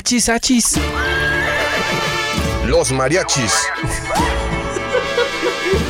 Achis, achis. Los mariachis.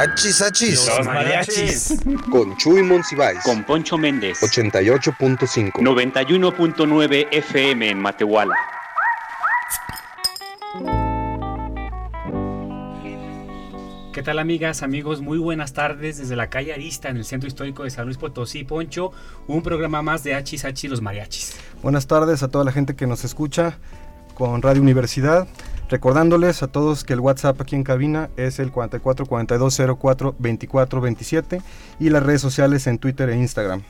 Achis, achis. mariachis. Con Chuy Monsiváis. Con Poncho Méndez. 88.5. 91.9 FM en Matehuala. ¿Qué tal amigas, amigos? Muy buenas tardes desde la calle Arista en el Centro Histórico de San Luis Potosí, Poncho, un programa más de Hachis Hachis los Mariachis. Buenas tardes a toda la gente que nos escucha con Radio Universidad. Recordándoles a todos que el WhatsApp aquí en cabina es el 44 42 04 24 27 y las redes sociales en Twitter e Instagram.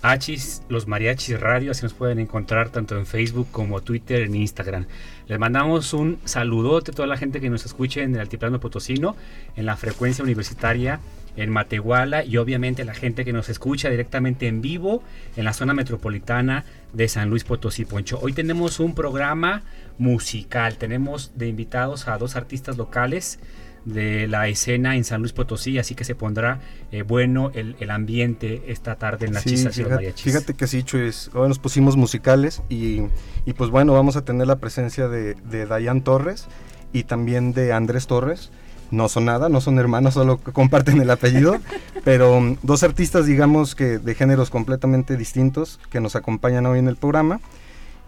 Hachis, los Mariachis Radio, así nos pueden encontrar tanto en Facebook como Twitter, en Instagram. Les mandamos un saludote a toda la gente que nos escuche en el Altiplano Potosino, en la frecuencia universitaria en Matehuala y obviamente la gente que nos escucha directamente en vivo en la zona metropolitana de San Luis Potosí, Poncho. Hoy tenemos un programa musical, tenemos de invitados a dos artistas locales de la escena en San Luis Potosí, así que se pondrá eh, bueno el, el ambiente esta tarde en las Sí, chisas y los fíjate, mariachis. fíjate que sí, Chuys, hoy nos pusimos musicales y, y pues bueno, vamos a tener la presencia de, de Dayan Torres y también de Andrés Torres. No son nada, no son hermanos, solo que comparten el apellido, pero mm, dos artistas, digamos que de géneros completamente distintos que nos acompañan hoy en el programa.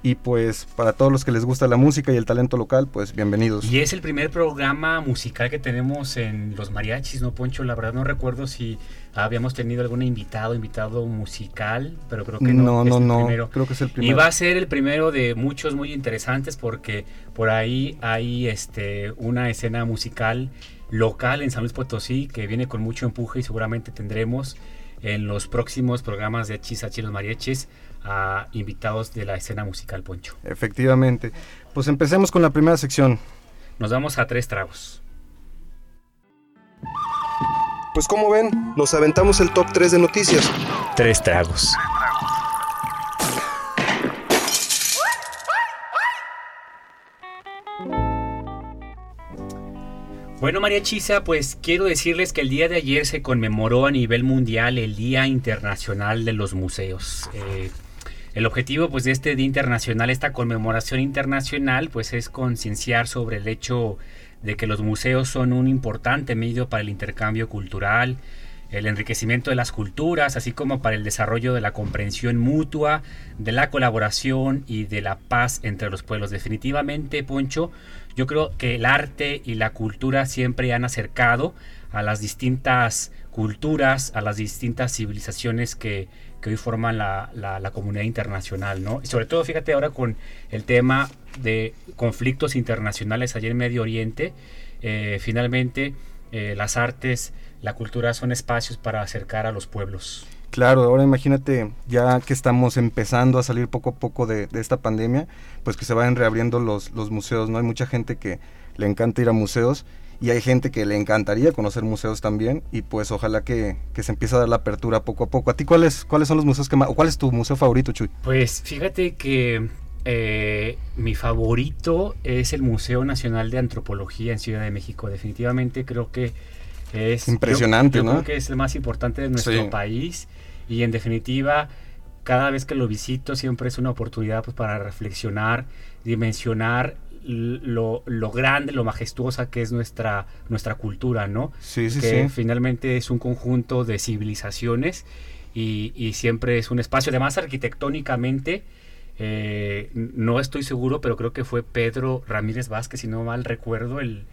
Y pues para todos los que les gusta la música y el talento local, pues bienvenidos. Y es el primer programa musical que tenemos en los mariachis, ¿no, Poncho? La verdad no recuerdo si habíamos tenido algún invitado, invitado musical, pero creo que no. no, es no, el no, primero. creo que es el Y primero. va a ser el primero de muchos muy interesantes porque por ahí hay este, una escena musical local en San Luis Potosí que viene con mucho empuje y seguramente tendremos en los próximos programas de Hachis Hachis los Mariachis a invitados de la escena musical Poncho. Efectivamente. Pues empecemos con la primera sección. Nos vamos a tres tragos. Pues como ven, nos aventamos el top 3 de noticias. Tres tragos. Bueno, María Chisa, pues quiero decirles que el día de ayer se conmemoró a nivel mundial el Día Internacional de los Museos. Eh, el objetivo pues, de este Día Internacional, esta conmemoración internacional, pues es concienciar sobre el hecho de que los museos son un importante medio para el intercambio cultural, el enriquecimiento de las culturas, así como para el desarrollo de la comprensión mutua, de la colaboración y de la paz entre los pueblos. Definitivamente, Poncho, yo creo que el arte y la cultura siempre han acercado a las distintas culturas, a las distintas civilizaciones que, que hoy forman la, la- comunidad internacional, ¿no? Y sobre todo, fíjate ahora con el tema de conflictos internacionales allá en Medio Oriente, eh, finalmente eh, las artes, la cultura son espacios para acercar a los pueblos. Claro, ahora imagínate, ya que estamos empezando a salir poco a poco de, esta pandemia, pues que se vayan reabriendo los, museos, ¿no? Hay mucha gente que le encanta ir a museos y hay gente que le encantaría conocer museos también y pues ojalá que, que se empiece a dar la apertura poco a poco. ¿A ti cuáles, cuáles son los museos que más, o cuál es tu museo favorito, Chuy? Pues fíjate que eh, mi favorito es el Museo Nacional de Antropología en Ciudad de México. Definitivamente creo que es Impresionante, yo- yo ¿no? creo que es el más importante de nuestro Sí. país y en definitiva cada vez que lo visito siempre es una oportunidad pues, para reflexionar, dimensionar lo, lo grande, lo majestuosa que es nuestra, nuestra cultura, ¿no? Sí, sí, que sí. finalmente es un conjunto de civilizaciones y, y siempre es un espacio, además arquitectónicamente, eh, no estoy seguro, pero creo que fue Pedro Ramírez Vázquez, si no mal recuerdo, el,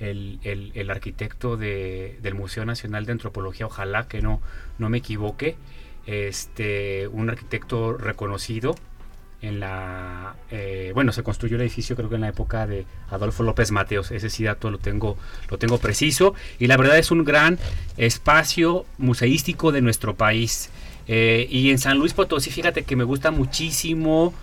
el, el- arquitecto de- del Museo Nacional de Antropología, ojalá que no, no me equivoque, este, un arquitecto reconocido en la eh, bueno se construyó el edificio creo que en la época de Adolfo López Mateos. Ese sí dato lo tengo lo tengo preciso. Y la verdad es un gran espacio museístico de nuestro país. Eh, y en San Luis Potosí fíjate que me gusta muchísimo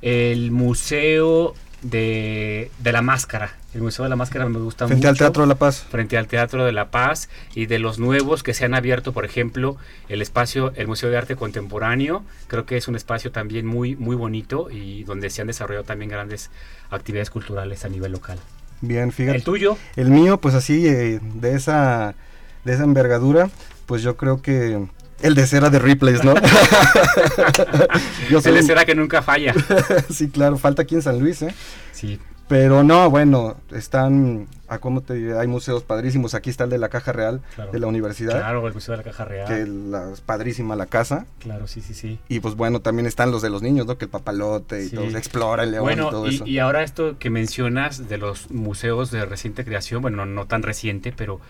el museo de, de la Máscara. El Museo de la Máscara me gusta Frente mucho. al Teatro de la Paz. Frente al Teatro de la Paz y de los nuevos que se han abierto, por ejemplo, el espacio, el Museo de Arte Contemporáneo. Creo que es un espacio también muy, muy bonito y donde se han desarrollado también grandes actividades culturales a nivel local. Bien, fíjate. ¿El tuyo? El mío, pues así, eh, de esa de esa envergadura, pues yo creo que el de cera de Ripley's, ¿no? yo El de soy- cera que nunca falla. sí, claro, falta aquí en San Luis, ¿eh? Sí. Pero no, bueno, están, ¿a cómo te diré? Hay museos padrísimos. Aquí está el de la Caja Real Claro. de la universidad, Claro, el Museo de la Caja Real. que la, es padrísima la casa. Claro, sí, sí, sí. Y pues bueno, también están los de los niños, ¿no? Que el papalote y Sí. todo, explora el león y Bueno, todo y, eso. y ahora esto que mencionas de los museos de reciente creación, bueno, no tan reciente, pero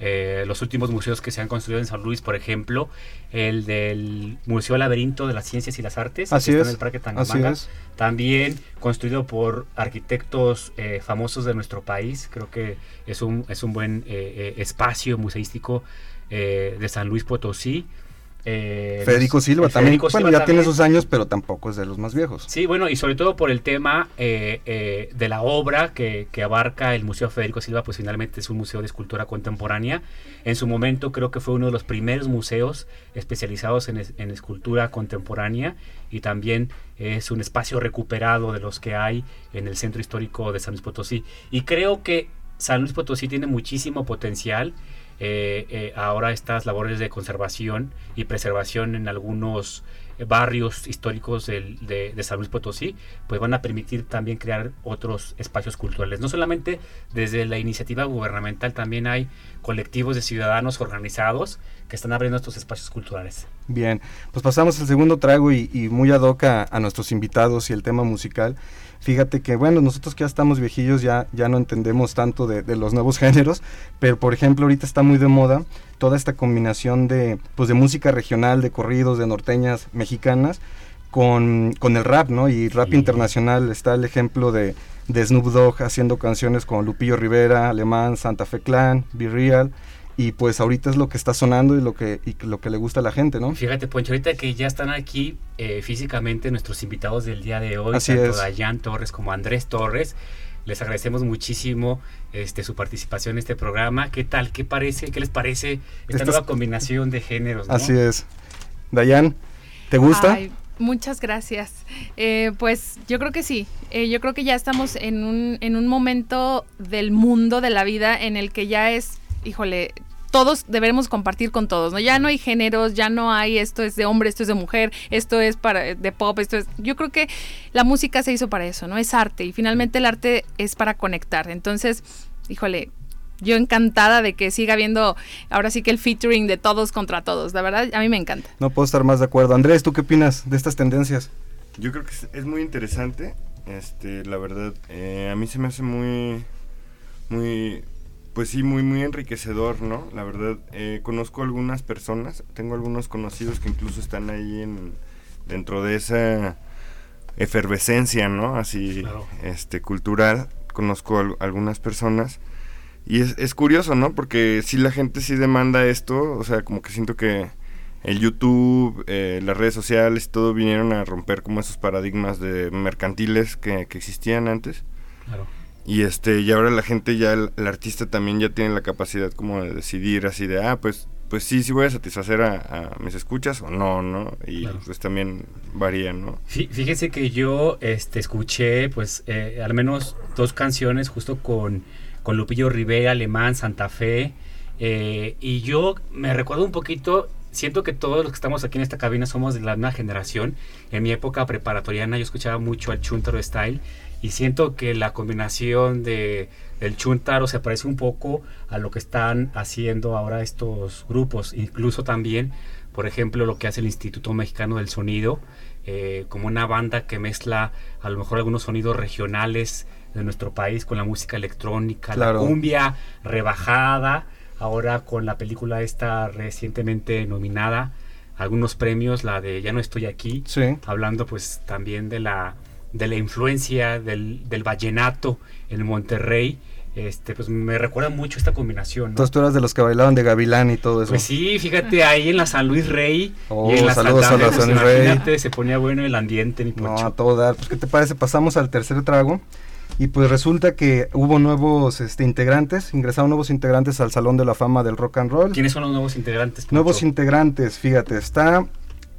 eh, los últimos museos que se han construido en San Luis, por ejemplo, el del Museo Laberinto de las Ciencias y las Artes, Así que está es, en el Parque Tangamanga, también construido por arquitectos eh, famosos de nuestro país, creo que es un, es un buen eh, eh, espacio museístico eh, de San Luis Potosí. Eh, Federico Silva también. Federico bueno, Silva ya tiene sus años, pero tampoco es de los más viejos. Sí, bueno, y sobre todo por el tema eh, eh, de la obra que, que abarca el Museo Federico Silva, pues finalmente es un museo de escultura contemporánea. En su momento creo que fue uno de los primeros museos especializados en, es- en escultura contemporánea y también es un espacio recuperado de los que hay en el centro histórico de San Luis Potosí. Y creo que San Luis Potosí tiene muchísimo potencial. Eh, eh, ahora estas labores de conservación y preservación en algunos barrios históricos del- de, de San Luis Potosí, pues van a permitir también crear otros espacios culturales. No solamente desde la iniciativa gubernamental, también hay colectivos de ciudadanos organizados que están abriendo estos espacios culturales. Bien, pues pasamos al segundo trago y, y muy ad hoc a, a nuestros invitados y el tema musical. Fíjate que, bueno, nosotros que ya estamos viejillos ya, ya no entendemos tanto de, de los nuevos géneros, pero por ejemplo ahorita está muy de moda toda esta combinación de, pues, de música regional, de corridos, de norteñas mexicanas, con, con el rap, ¿no? Y rap Sí. internacional, está el ejemplo de, de Snoop Dogg haciendo canciones con Lupillo Rivera, Alemán, Santa Fe Clan, Be Real, y pues ahorita es lo que está sonando y lo que, y lo que le gusta a la gente, ¿no? Fíjate, Poncho, ahorita que ya están aquí eh, físicamente nuestros invitados del día de hoy, Así tanto es. Dayan Torres como Andrés Torres, les agradecemos muchísimo este, su participación en este programa. ¿Qué tal? ¿Qué parece? ¿Qué les parece esta nueva combinación de géneros? ¿no? Así es. Dayan, ¿te gusta? Ay, muchas gracias. Eh, pues yo creo que sí. Eh, yo creo que ya estamos en un, en un momento del mundo, de la vida, en el que ya es, híjole, todos debemos compartir con todos, ¿no? Ya no hay géneros, ya no hay esto es de hombre, esto es de mujer, esto es para de pop, esto es. Yo creo que la música se hizo para eso, ¿no? Es arte y finalmente el arte es para conectar. Entonces, híjole, yo encantada de que siga habiendo ahora sí que el featuring de todos contra todos. La verdad, a mí me encanta. No puedo estar más de acuerdo. Andrés, ¿tú qué opinas de estas tendencias? Yo creo que es, es muy interesante. Este, la verdad, eh, a mí se me hace muy, muy, pues sí, muy, muy enriquecedor, ¿no? La verdad, eh, conozco algunas personas, tengo algunos conocidos que incluso están ahí en, dentro de esa efervescencia, ¿no? Así, Claro. este, cultural. Conozco al- algunas personas. Y es, es curioso, ¿no? Porque sí la gente sí demanda esto, o sea, como que siento que el YouTube, eh, las redes sociales, todo vinieron a romper como esos paradigmas de mercantiles que, que existían antes. Claro. Y este, y ahora la gente ya, el, el artista también ya tiene la capacidad como de decidir así de, ah, pues, pues sí, sí voy a satisfacer a, a mis escuchas o no, ¿no? Y Claro. pues también varía, ¿no? Fí- Fíjese que yo este, escuché, pues, eh, al menos dos canciones justo con, con Lupillo Rivera, Alemán, Santa Fe. eh, y yo me recuerdo un poquito, siento que todos los que estamos aquí en esta cabina somos de la misma generación. En mi época preparatoriana yo escuchaba mucho al Chuntaro Style. Y siento que la combinación de, del Chuntaro se parece un poco a lo que están haciendo ahora estos grupos. Incluso también, por ejemplo, lo que hace el Instituto Mexicano del Sonido eh, como una banda que mezcla a lo mejor algunos sonidos regionales de nuestro país con la música electrónica, Claro. la cumbia rebajada, ahora con la película esta recientemente nominada, algunos premios, la de Ya no estoy aquí, Sí. hablando pues también de la, de la influencia del, del vallenato en Monterrey. Este, pues me recuerda mucho esta combinación. ¿no? Entonces tú eras de los que bailaban de Gavilán y todo eso. Pues sí, fíjate, ahí en la San Luis Rey Oh, y en la saludos Santa a la Fe, pues, San Luis Rey. se ponía bueno el ambiente, mi No, a todo dar. Pues, ¿qué te parece? Pasamos al tercer trago. Y pues resulta que hubo nuevos este, integrantes, ingresaron nuevos integrantes al Salón de la Fama del Rock and Roll. ¿Quiénes son los nuevos integrantes? Poncho? Nuevos integrantes, fíjate, está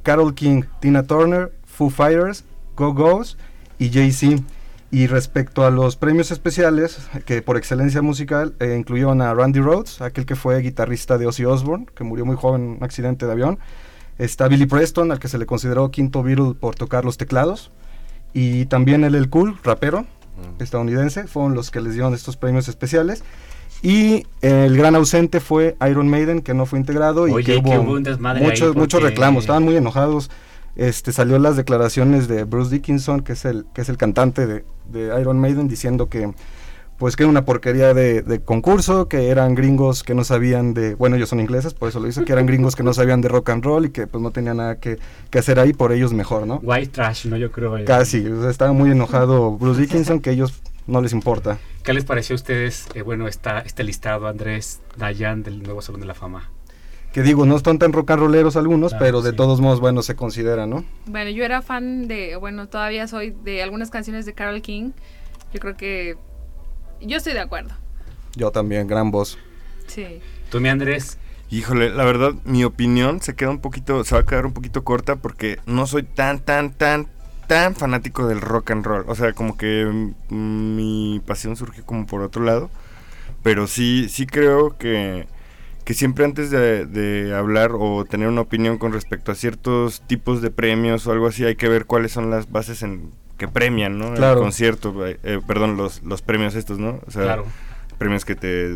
Carol King, Tina Turner, Foo Fighters, Go Go's y Jay-Z. Y respecto a los premios especiales, que por excelencia musical eh, incluyeron a Randy Rhodes, aquel que fue guitarrista de Ozzy Osbourne, que murió muy joven en un accidente de avión. Está Billy Preston, al que se le consideró quinto Beatle por tocar los teclados. Y también el El Cool, rapero estadounidense, fueron los que les dieron estos premios especiales. Y eh, el gran ausente fue Iron Maiden, que no fue integrado y Oye, que que hubo, un muchos, muchos reclamos, estaban muy enojados. Este, salió las declaraciones de Bruce Dickinson, que es el, que es el cantante de, de Iron Maiden, diciendo que pues que era una porquería de, de concurso, que eran gringos que no sabían de, bueno, ellos son ingleses, por eso lo hizo, que eran gringos que no sabían de rock and roll y que pues no tenían nada que, que hacer ahí, por ellos mejor, ¿no? White trash, ¿no? Yo creo. eh. Casi, o sea, estaba muy enojado Bruce Dickinson, que ellos no les importa. ¿Qué les pareció a ustedes, eh, bueno, esta, este listado, Andrés Dayan, del nuevo Salón de la Fama? Que digo, no están tan rock and rolleros algunos, Claro, pero de sí. todos modos, bueno, se considera, ¿no? Bueno, yo era fan de, bueno, todavía soy de algunas canciones de Carol King. Yo creo que yo estoy de acuerdo. Yo también, gran voz. Sí. Tú, mi Andrés, Híjole, la verdad, mi opinión se queda un poquito, se va a quedar un poquito corta porque no soy tan, tan, tan, tan fanático del rock and roll. O sea, como que mi pasión surgió como por otro lado. Pero sí, sí creo que, que siempre antes de, de hablar o tener una opinión con respecto a ciertos tipos de premios o algo así, hay que ver cuáles son las bases en que premian, ¿no? Claro. El concierto, eh, eh, perdón, los, los premios estos, ¿no? O sea, claro. premios que te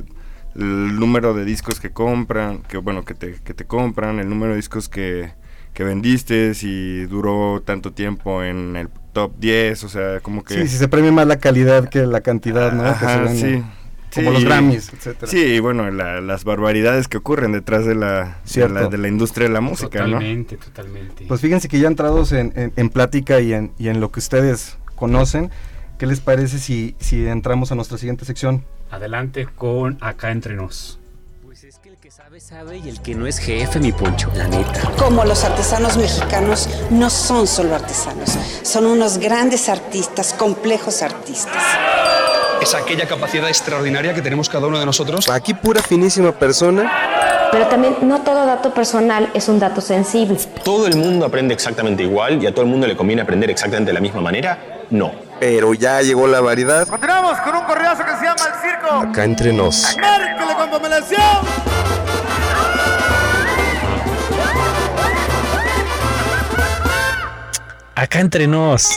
el número de discos que compran que bueno que te, que te compran el número de discos que, que vendiste si duró tanto tiempo en el top 10 o sea como que Sí, si se premia más la calidad que la cantidad, ¿no? Ajá, sí Como Sí, los Grammys, etcétera. sí y bueno la- las barbaridades que ocurren detrás de la, de la de la industria de la música no Totalmente, totalmente. Pues fíjense que ya entrados en, en- en plática y en, y en lo que ustedes conocen, ¿qué les parece si, si entramos a nuestra siguiente sección? Adelante con Acá Entre Nos. Pues es que el que sabe, sabe y el que no es jefe, mi poncho, la neta. Como los artesanos mexicanos no son solo artesanos, son unos grandes artistas, complejos artistas. Es aquella capacidad extraordinaria que tenemos cada uno de nosotros. Aquí pura finísima persona. Pero también no todo dato personal es un dato sensible. ¿Todo el mundo aprende exactamente igual y a todo el mundo le conviene aprender exactamente de la misma manera? No. Pero ya llegó la variedad. Continuamos con un correazo que se llama El Circo. Acá entre nos. Márquele con pomelación. Acá entre nos.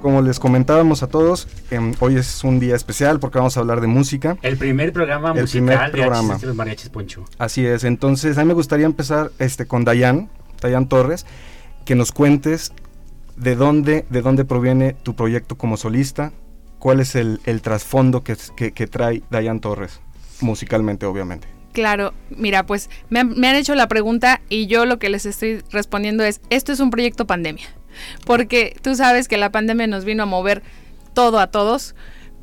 Como les comentábamos a todos, em, hoy es un día especial porque vamos a hablar de música. El primer programa El musical primer de programa. Hachis de los Mariachis Poncho. Así es, entonces a mí me gustaría empezar este, con Dayan, Dayan Torres, que nos cuentes de dónde, de dónde proviene tu proyecto como solista, cuál es el, el trasfondo que, que, que trae Dayan Torres, musicalmente obviamente. Claro, mira, pues me han, me han hecho la pregunta y yo lo que les estoy respondiendo es, esto es un proyecto pandemia, porque tú sabes que la pandemia nos vino a mover todo a todos,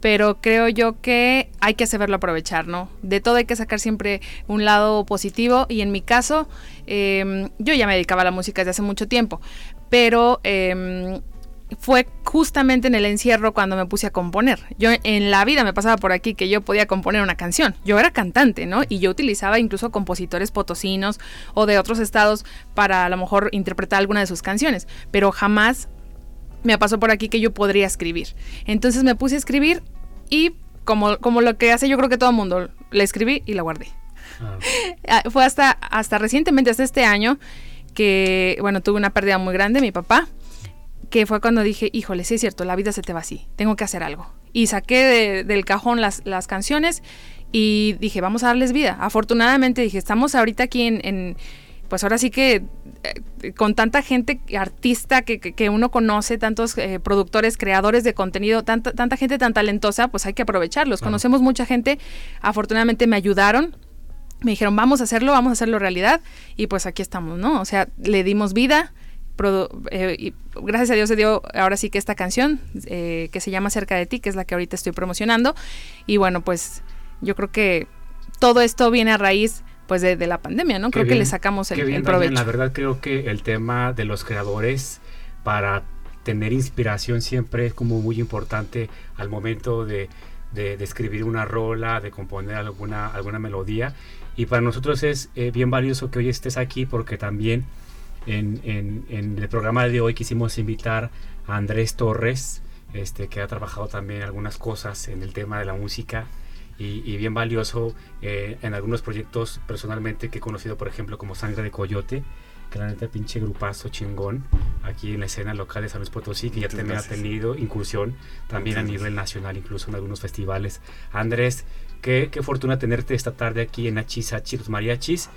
pero creo yo que hay que saberlo aprovechar, ¿no? De todo hay que sacar siempre un lado positivo y en mi caso, eh, yo ya me dedicaba a la música desde hace mucho tiempo, pero... Eh, fue justamente en el encierro cuando me puse a componer. Yo en la vida me pasaba por aquí que yo podía componer una canción. Yo era cantante, ¿no? Y yo utilizaba incluso compositores potosinos o de otros estados para a lo mejor interpretar alguna de sus canciones, pero jamás me pasó por aquí que yo podría escribir. Entonces me puse a escribir y como, como lo que hace yo creo que todo el mundo, le escribí y la guardé. Ah, Fue hasta, hasta recientemente, hasta este año, que, bueno, tuve una pérdida muy grande, mi papá, que fue cuando dije, híjole, sí es cierto, la vida se te va así, tengo que hacer algo. Y saqué de- del cajón las, las canciones y dije, vamos a darles vida. Afortunadamente dije, estamos ahorita aquí en, en- pues ahora sí que eh, con tanta gente artista que, que- que uno conoce, tantos eh, productores, creadores de contenido, tanta, tanta gente tan talentosa, pues hay que aprovecharlos. Conocemos mucha gente, afortunadamente me ayudaron. Me dijeron, vamos a hacerlo, vamos a hacerlo realidad. Y pues aquí estamos, ¿no? O sea, le dimos vida. Produ- eh, y gracias a Dios se dio ahora sí que esta canción eh, que se llama Cerca de ti, que es la que ahorita estoy promocionando. Y bueno, pues yo creo que todo esto viene a raíz pues de, de la pandemia, ¿no? Qué Creo que le sacamos el, bien, provecho. La verdad creo que el tema de los creadores para tener inspiración siempre es como muy importante al momento de, de, de escribir una rola, de componer alguna, alguna melodía. Y para nosotros es eh, bien valioso que hoy estés aquí porque también en, en, en, el programa de hoy quisimos invitar a Andrés Torres, este, que ha trabajado también algunas cosas en el tema de la música y, y bien valioso eh, en algunos proyectos personalmente que he conocido, por ejemplo, como Sangre de Coyote, que la neta pinche grupazo chingón aquí en la escena local de San Luis Potosí, que ya también ha tenido incursión también Muchas a nivel nacional, incluso en algunos festivales. Andrés, qué, qué fortuna tenerte esta tarde aquí en Achisachi, los mariachis.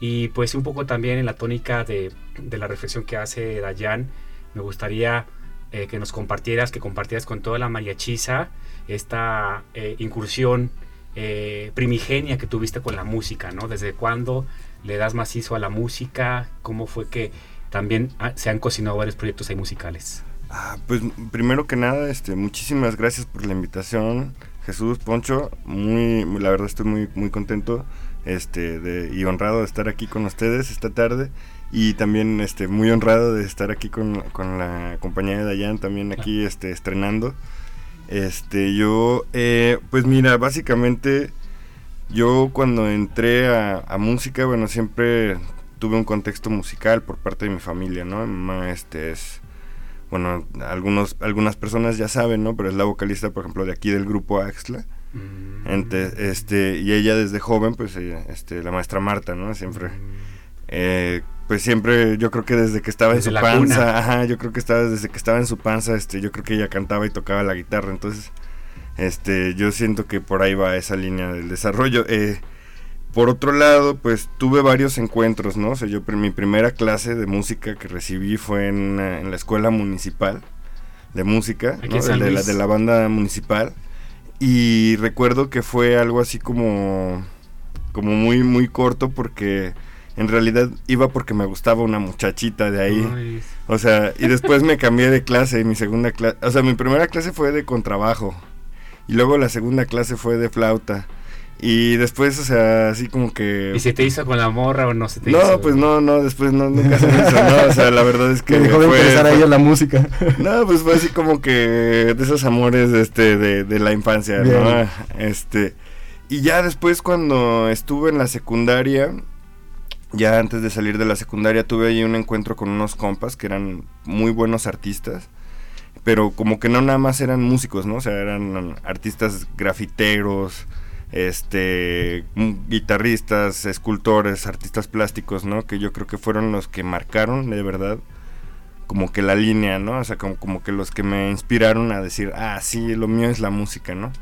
Y pues un poco también en la tónica de, de la reflexión que hace Dayan, me gustaría eh, que nos compartieras, que compartieras con toda la mariachiza esta eh, incursión eh, primigenia que tuviste con la música, ¿no? ¿Desde cuándo le das macizo a la música? ¿Cómo fue que también ah, se han cocinado varios proyectos ahí musicales? Ah, pues primero que nada, este, muchísimas gracias por la invitación, Jesús Poncho. Muy, la verdad estoy muy, muy contento este, de, y honrado de estar aquí con ustedes esta tarde y también este, muy honrado de estar aquí con, con la compañía de Dayan también aquí este, estrenando. Este, yo, eh, pues mira, básicamente yo cuando entré a, a, música, bueno, siempre tuve un contexto musical por parte de mi familia, ¿no? Mi mamá este, es, bueno, algunos, algunas personas ya saben, ¿no? Pero es la vocalista, por ejemplo, de aquí del grupo Axla. Mm. Ente, este, y ella desde joven, pues, ella, este, la maestra Marta, ¿no? Siempre... Eh, pues siempre, yo creo que desde que estaba desde en su panza, ajá, yo creo que estaba desde que estaba en su panza, este, yo creo que ella cantaba y tocaba la guitarra, entonces, este, yo siento que por ahí va esa línea del desarrollo. Eh, por otro lado, pues tuve varios encuentros, ¿no? O sea, yo mi primera clase de música que recibí fue en, en la escuela municipal de música, ¿no? de, la, de la banda municipal, y recuerdo que fue algo así como, como muy, muy corto porque en realidad iba porque me gustaba una muchachita de ahí. O sea, y después me cambié de clase y mi segunda clase, o sea, mi primera clase fue de contrabajo y luego la segunda clase fue de flauta. Y después, o sea, así como que... ¿Y se te hizo con la morra o no se te no, hizo? No, pues no, no, después no, nunca se me hizo, no, o sea, la verdad es que... Me dejó de fue, interesar a ella la música. No, pues fue así como que de esos amores, este, de, de la infancia, Bien. ¿no? Este, y ya después cuando estuve en la secundaria, ya antes de salir de la secundaria tuve ahí un encuentro con unos compas que eran muy buenos artistas, pero como que no nada más eran músicos, ¿no? O sea, eran artistas grafiteros, este guitarristas, escultores, artistas plásticos, ¿no? Que yo creo que fueron los que marcaron de verdad como que la línea, ¿no? O sea, como, como que los que me inspiraron a decir, ah, sí, lo mío es la música, ¿no?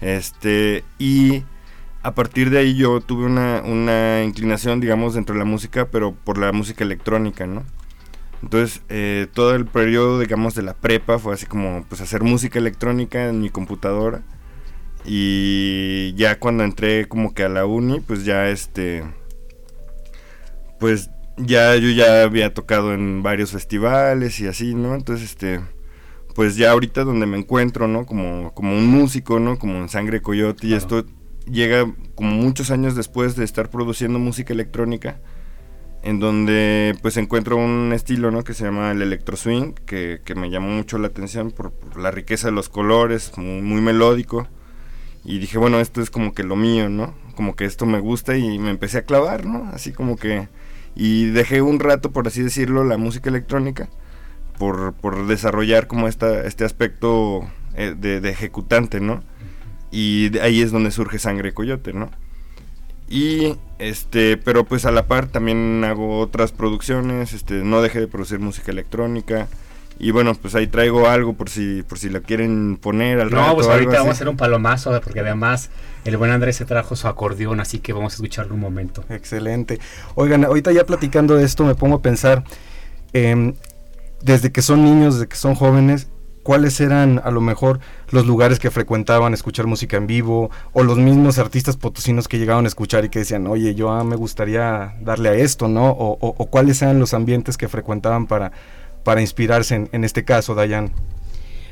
Este, y a partir de ahí yo tuve una, una, inclinación, digamos, dentro de la música, pero por la música electrónica, ¿no? Entonces, eh, todo el periodo, digamos, de la prepa fue así como, pues, hacer música electrónica en mi computadora. Y ya cuando entré como que a la uni, pues ya este... Pues ya yo ya había tocado en varios festivales y así, ¿no? Entonces, este... Pues ya ahorita donde me encuentro, ¿no? Como, como un músico, ¿no? Como en Sangre Coyote y esto llega como muchos años después de estar produciendo música electrónica, en donde pues encuentro un estilo ¿no? que se llama el electro swing, que, que me llamó mucho la atención por, por, la riqueza de los colores, muy, muy melódico. Y dije, bueno, esto es como que lo mío, ¿no? Como que esto me gusta y me empecé a clavar, ¿no? Así como que... Y dejé un rato, por así decirlo, la música electrónica, por, por desarrollar como esta, este aspecto eh, de, de ejecutante, ¿no? y ahí es donde surge Sangre Coyote, ¿no? Y este, pero pues a la par también hago otras producciones, este, no dejé de producir música electrónica. Y bueno, pues ahí traigo algo por si por si la quieren poner al No, rato, pues ahorita vamos a hacer un palomazo porque además el buen Andrés se trajo su acordeón, así que vamos a escucharlo un momento. Excelente. Oigan, ahorita ya platicando de esto me pongo a pensar eh, desde que son niños, desde que son jóvenes, cuáles eran a lo mejor los lugares que frecuentaban escuchar música en vivo o los mismos artistas potosinos que llegaban a escuchar y que decían, oye, yo ah, me gustaría darle a esto, ¿no? O, o, o, cuáles eran los ambientes que frecuentaban para, para inspirarse en, en este caso, Dayan.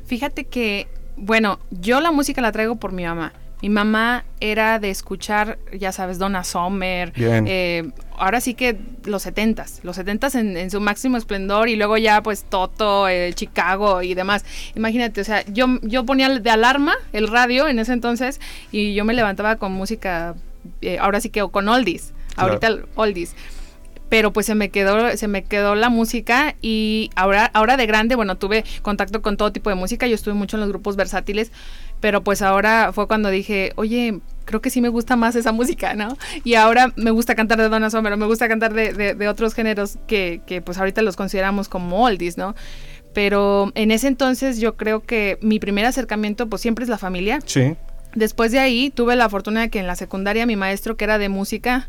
Fíjate que, bueno, yo la música la traigo por mi mamá. Mi mamá era de escuchar, ya sabes, Donna Summer. Bien. eh, ahora sí que los setentas, los setentas en, en su máximo esplendor y luego ya pues Toto, eh, Chicago y demás. Imagínate, o sea, yo, yo ponía de alarma el radio en ese entonces y yo me levantaba con música, eh, ahora sí que o con oldies, Claro. ahorita oldies pero pues se me quedó se me quedó la música y ahora ahora de grande bueno tuve contacto con todo tipo de música yo estuve mucho en los grupos versátiles pero pues ahora fue cuando dije oye creo que sí me gusta más esa música no y ahora me gusta cantar de Donna Summer me gusta cantar de, de- de otros géneros que, que pues ahorita los consideramos como oldies no pero en ese entonces yo creo que mi primer acercamiento pues siempre es la familia. Sí. Después de ahí tuve la fortuna de que en la secundaria mi maestro que era de música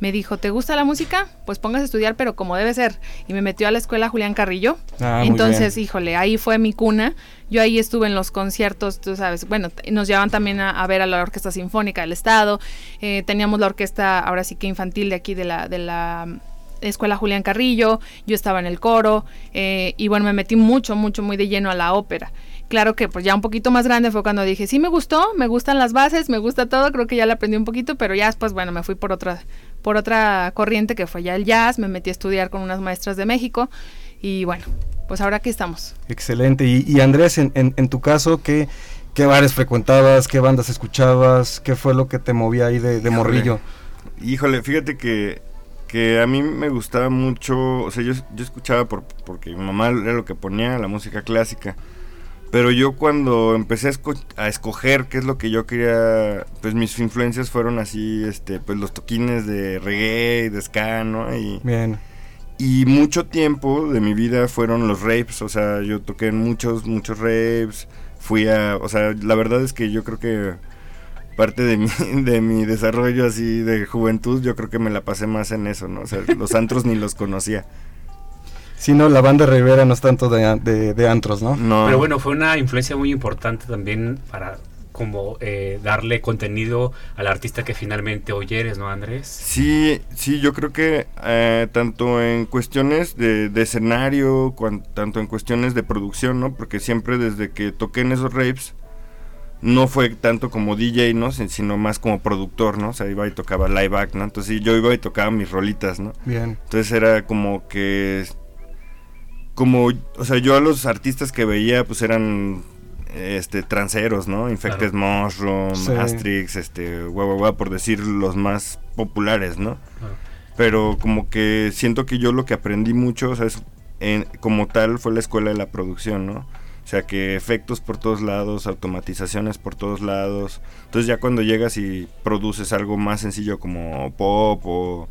me dijo, ¿te gusta la música? Pues pongas a estudiar, pero como debe ser. Y me metió a la escuela Julián Carrillo. Ah, Entonces, híjole, ahí fue mi cuna. Yo ahí estuve en los conciertos, tú sabes. Bueno, nos llevaban también a, a ver a la Orquesta Sinfónica del Estado. Eh, teníamos la orquesta, ahora sí que infantil de aquí de la, de la mm, Escuela Julián Carrillo. Yo estaba en el coro. eh, y bueno, me metí mucho, mucho, muy de lleno a la ópera. Claro que pues ya un poquito más grande fue cuando dije, sí me gustó, me gustan las bases, me gusta todo, creo que ya le aprendí un poquito, pero ya después, bueno, me fui por otra, por otra corriente que fue ya el jazz, me metí a estudiar con unas maestras de México y bueno, pues ahora aquí estamos. Excelente. Y, y Andrés, en, en- en tu caso, ¿qué, ¿qué bares frecuentabas? ¿Qué bandas escuchabas? ¿Qué fue lo que te movía ahí de, de morrillo? Híjole, fíjate que, que a mí me gustaba mucho, o sea, yo, yo escuchaba por, porque mi mamá era lo que ponía, la música clásica. Pero yo cuando empecé a, esco- a escoger qué es lo que yo quería, pues mis influencias fueron así, este, pues los toquines de reggae, y de ska, ¿no? Y, Bien. y mucho tiempo de mi vida fueron los rapes, o sea, yo toqué en muchos, muchos rapes, fui a, o sea, la verdad es que yo creo que parte de mi, de mi desarrollo así de juventud, yo creo que me la pasé más en eso, ¿no? O sea, los antros ni los conocía. Sí, no, la banda Rivera no es tanto de, de- de antros, ¿no? No. Pero bueno, fue una influencia muy importante también para como eh, darle contenido al artista que finalmente hoy eres, ¿no, Andrés? Sí, sí, yo creo que eh, tanto en cuestiones de, de escenario, cuan- tanto en cuestiones de producción, ¿no? Porque siempre desde que toqué en esos rapes, no fue tanto como DJ, ¿no? Si- Sino más como productor, ¿no? O sea, iba y tocaba live act, ¿no? Entonces yo iba y tocaba mis rolitas, ¿no? Bien. Entonces era como que... Como, o sea, yo a los artistas que veía, pues eran este tranceros, ¿no? Infected Mushroom, Sí. Astrix, este, guau, guau, guau, por decir los más populares, ¿no? Pero como que siento que yo lo que aprendí mucho, o sea, es, en- como tal fue la escuela de la producción, ¿no? O sea, que efectos por todos lados, automatizaciones por todos lados. Entonces ya cuando llegas y produces algo más sencillo como pop o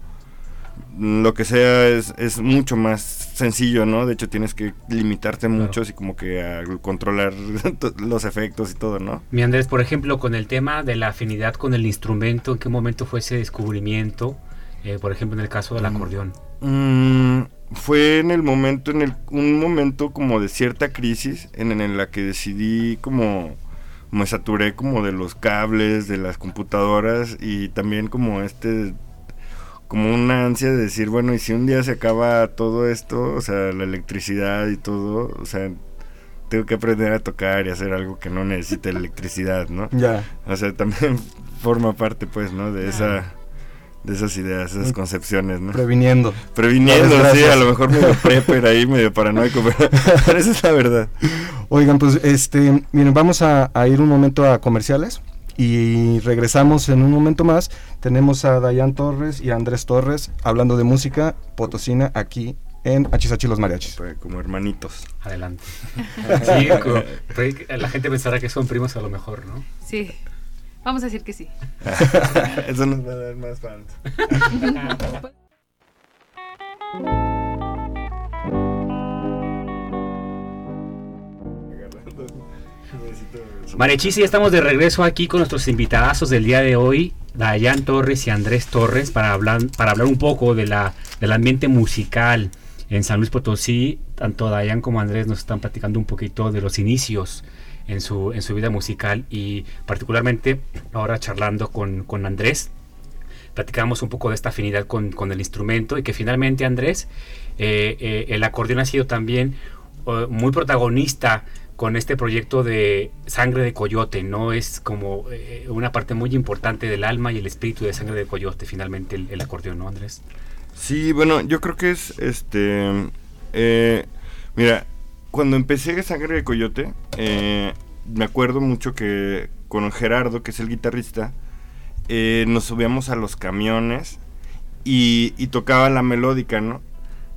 lo que sea es, es mucho más sencillo, ¿no? De hecho tienes que limitarte mucho y como que a controlar los efectos y todo, ¿no? Mi Andrés, por ejemplo, con el tema de la afinidad con el instrumento, ¿en qué momento fue ese descubrimiento? Eh, por ejemplo, en el caso del Mm. acordeón. Mm, fue en el momento, en el, un momento como de cierta crisis en, en la que decidí como me saturé como de los cables, de las computadoras y también como este como una ansia de decir, bueno, y si un día se acaba todo esto, o sea, la electricidad y todo, o sea, tengo que aprender a tocar y hacer algo que no necesite electricidad, ¿no? Ya. O sea, también forma parte, pues, ¿no? De esa, de esas ideas, esas concepciones, ¿no? Previniendo. Previniendo, sí, a lo mejor medio prepper ahí, medio paranoico, pero, pero esa es la verdad. Oigan, pues este, miren, vamos a, a ir un momento a comerciales y regresamos en un momento más. Tenemos a Dayan Torres y a Andrés Torres hablando de música potosina aquí en HSH Los Mariachis. Pues, Como hermanitos. Adelante. Sí, co- pre- la gente pensará que son primos a lo mejor, ¿no? Sí, vamos a decir que sí. Eso nos va a dar más fans. Marechisi, ya estamos de regreso aquí con nuestros invitadazos del día de hoy, Dayan Torres y Andrés Torres, para hablar, para hablar un poco de la, del ambiente musical en San Luis Potosí. Tanto Dayan como Andrés nos están platicando un poquito de los inicios en su, en su vida musical y particularmente ahora charlando con, con Andrés. Platicamos un poco de esta afinidad con, con el instrumento y que finalmente Andrés, eh, eh, el acordeón ha sido también eh, muy protagonista con este proyecto de Sangre de Coyote, ¿no? Es como eh, una parte muy importante del alma y el espíritu de Sangre de Coyote, finalmente, el, acordeón, ¿no, Andrés? Sí, bueno, yo creo que es, este, eh, mira, cuando empecé Sangre de Coyote, eh, me acuerdo mucho que con Gerardo, que es el guitarrista, eh, nos subíamos a los camiones y, y tocaba la melódica, ¿no?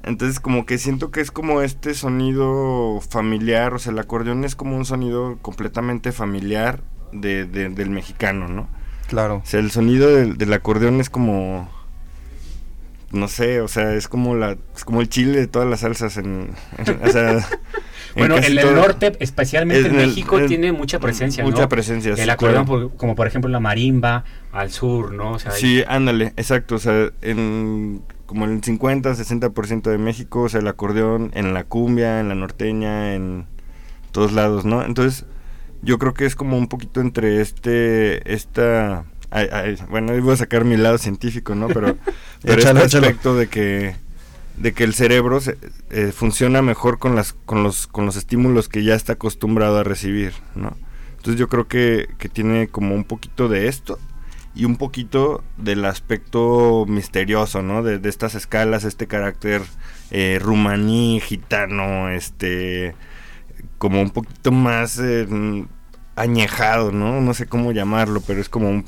Entonces como que siento que es como este sonido familiar, o sea, el acordeón es como un sonido completamente familiar de, de- del mexicano, ¿no? Claro. O sea, el sonido del, del acordeón es como, no sé, o sea, es como la, es como el chile de todas las salsas en, en- o sea, Bueno, en el todo- norte, especialmente en, en el- México, en- tiene mucha presencia, mucha ¿no? presencia, sí, El acordeón, claro. por- como por ejemplo la marimba, al sur, ¿no? O sea, Sí, ándale, exacto, o sea, en como el 50, 60% de México, o sea, el acordeón en la cumbia, en la norteña, en todos lados, ¿no? Entonces, yo creo que es como un poquito entre este, esta, ay, ay, bueno, ahí voy a sacar mi lado científico, ¿no? Pero, pero Échalo, este échalo. aspecto de que, de que el cerebro se- eh, funciona mejor con las, con los, con los estímulos que ya está acostumbrado a recibir, ¿no? Entonces yo creo que, que tiene como un poquito de esto y un poquito del aspecto misterioso, ¿no? De, de estas escalas, este carácter eh, rumaní, gitano, este, como un poquito más eh, añejado, ¿no? No sé cómo llamarlo, pero es como un...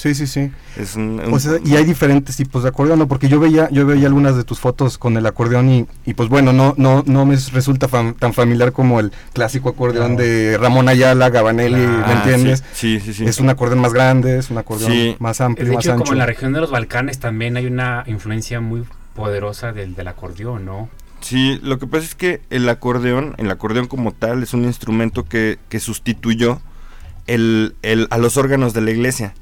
Sí, sí, sí. Es un, un- O sea, y hay diferentes tipos de acordeón, ¿no? Porque yo veía, yo veía algunas de tus fotos con el acordeón y, y pues bueno, no, no, no me resulta fam- tan familiar como el clásico acordeón No. de Ramón Ayala, Gabanelli, ¿me Ah, entiendes? Sí, sí, sí. Es un acordeón más grande, es un acordeón Sí. más amplio, de más hecho, ancho. como en la región de los Balcanes también hay una influencia muy poderosa del, del acordeón, ¿no? Sí, lo que pasa es que el acordeón, el acordeón como tal, es un instrumento que, que sustituyó el, el- a los órganos de la iglesia,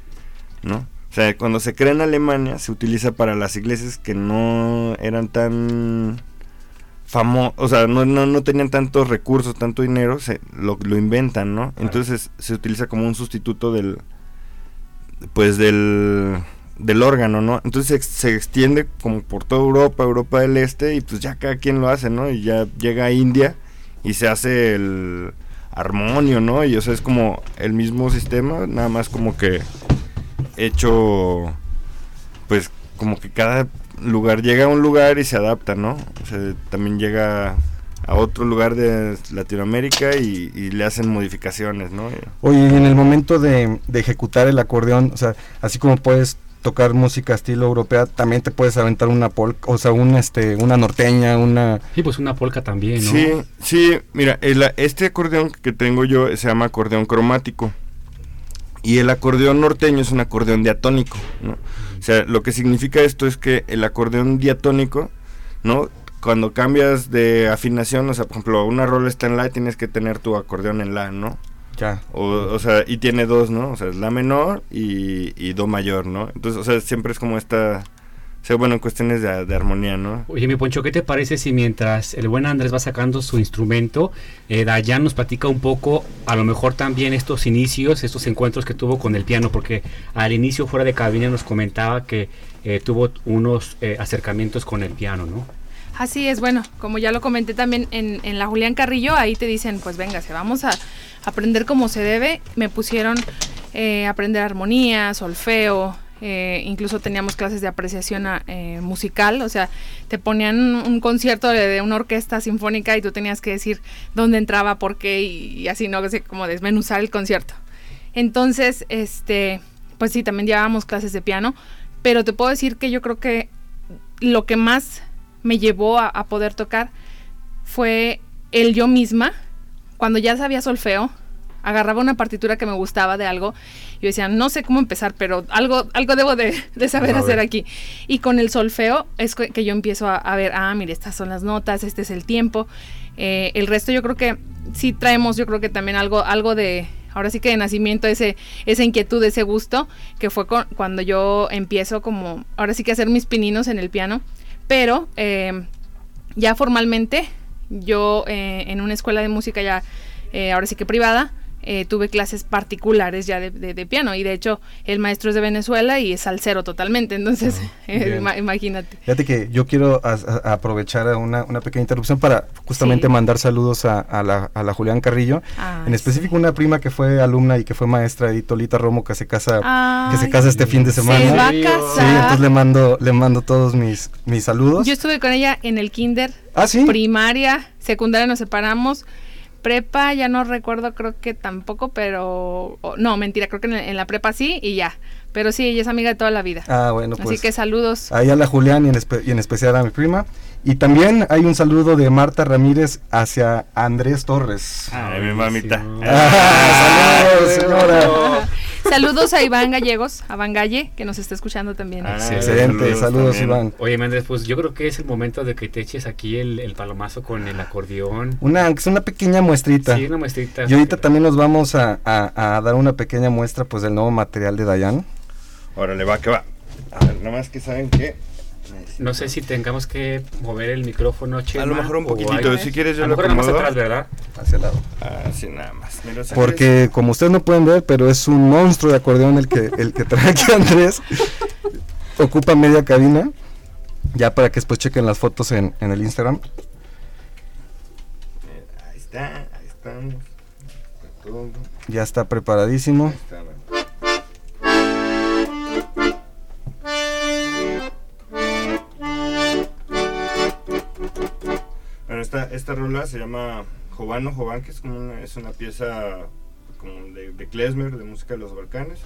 ¿no? O sea, cuando se crea en Alemania, se utiliza para las iglesias que no eran tan famosas, o sea, no, no, no tenían tantos recursos, tanto dinero, se, lo, lo inventan, ¿no? Entonces se utiliza como un sustituto del, pues del, del órgano, ¿no? Entonces se extiende como por toda Europa, Europa del Este, y pues ya cada quien lo hace, ¿no? Y ya llega a India y se hace el armonio, ¿no? Y o sea, es como el mismo sistema, nada más como que hecho, pues como que cada lugar llega a un lugar y se adapta, ¿no? O sea, también llega a otro lugar de Latinoamérica y, y le hacen modificaciones, ¿no? Oye, y en el momento de, de ejecutar el acordeón, o sea, así como puedes tocar música estilo europea, también te puedes aventar una polka, o sea, una, este, una norteña, una... Sí, pues una polca también, ¿no? Sí, sí, mira, el- este acordeón que tengo yo se llama acordeón cromático. Y el acordeón norteño es un acordeón diatónico, ¿no? O sea, lo que significa esto es que el acordeón diatónico, ¿no? Cuando cambias de afinación, o sea, por ejemplo, una rola está en la, tienes que tener tu acordeón en la, ¿no? Ya. O, o sea, y tiene dos, ¿no? O sea, es la menor y, y do mayor, ¿no? Entonces, o sea, siempre es como esta... Sea, bueno, en cuestiones de, de armonía, ¿no? Oye, mi Poncho, ¿qué te parece si mientras el buen Andrés va sacando su instrumento, eh, Dayan nos platica un poco, a lo mejor también estos inicios, estos encuentros que tuvo con el piano? Porque al inicio, fuera de cabina, nos comentaba que eh, tuvo unos eh, acercamientos con el piano, ¿no? Así es, bueno, como ya lo comenté también en, en la Julián Carrillo, ahí te dicen, pues véngase, vamos a aprender como se debe. Me pusieron eh, a aprender armonía, solfeo, eh, incluso teníamos clases de apreciación a- eh, musical, o sea, te ponían un concierto de, una orquesta sinfónica y tú tenías que decir dónde entraba, por qué y, así, ¿no? Así como desmenuzar el concierto. Entonces, este, pues sí, también llevábamos clases de piano, pero te puedo decir que yo creo que lo que más me llevó a, a poder tocar fue el yo misma, cuando ya sabía solfeo, agarraba una partitura que me gustaba de algo y yo decía, no sé cómo empezar, pero algo, algo debo de, de saber A hacer ver. aquí. Y con el solfeo es que, yo empiezo a, a ver, ah, mire, estas son las notas, este es el tiempo. Eh, el resto yo creo que sí traemos, yo creo que también algo, algo de, ahora sí que de nacimiento, ese, esa inquietud, ese gusto, que fue con- cuando yo empiezo como, ahora sí que hacer mis pininos en el piano, pero eh, ya formalmente, yo eh, en una escuela de música ya, eh, ahora sí que privada, eh, tuve clases particulares ya de, de- de piano y de hecho el maestro es de Venezuela y es salsero totalmente, entonces eh, bien. ima- imagínate. Fíjate que yo quiero a- a- aprovechar una, una pequeña interrupción para justamente Sí. mandar saludos a, a la, a la Julián Carrillo, Ah, en específico una prima que fue alumna y que fue maestra de Tolita Romo que se casa que se casa este fin de se semana. va a Sí, casar. entonces le mando le mando todos mis mis saludos. Yo estuve con ella en el kinder, Ah, sí. primaria, secundaria nos separamos. Prepa, ya no recuerdo, creo que tampoco, pero... no, mentira, creo que en, en la prepa sí y ya. Pero sí, ella es amiga de toda la vida. Ah, bueno, pues. Así que saludos. Ahí a la Julián y en, espe- y en especial a mi prima. Y también hay un saludo de Marta Ramírez hacia Andrés Torres. Ay, mi mamita. Ah, saludos, señora. Saludos a Iván Gallegos, a Iván Galle, que nos está escuchando también. Ah, Excelente, saludos, Iván. Oye, Méndez, pues yo creo que es el momento de que te eches aquí el, el palomazo con el acordeón. Una, sea una pequeña muestrita. Sí, una muestrita. Y ahorita también nos vamos a, a- a dar una pequeña muestra pues del nuevo material de Dayan. Órale, va, que va. A ver, nada más que saben que. No sé si tengamos que mover el micrófono, Chema, A lo mejor un poquitito, si quieres yo A lo mejor acomodo. atrás, ¿verdad? Hacia el lado. Así nada más. Mira, Porque como ustedes no pueden ver, pero es un monstruo de acordeón el que, el que trae aquí Andrés. Ocupa media cabina. Ya para que después chequen las fotos en, en el Instagram. quieres- Ahí está, ahí estamos. Está todo. Ya está preparadísimo. Ahí está, Esta, esta rola se llama Jovano Jovan, que es como una, es una pieza como de, de klezmer, de música de los Balcanes.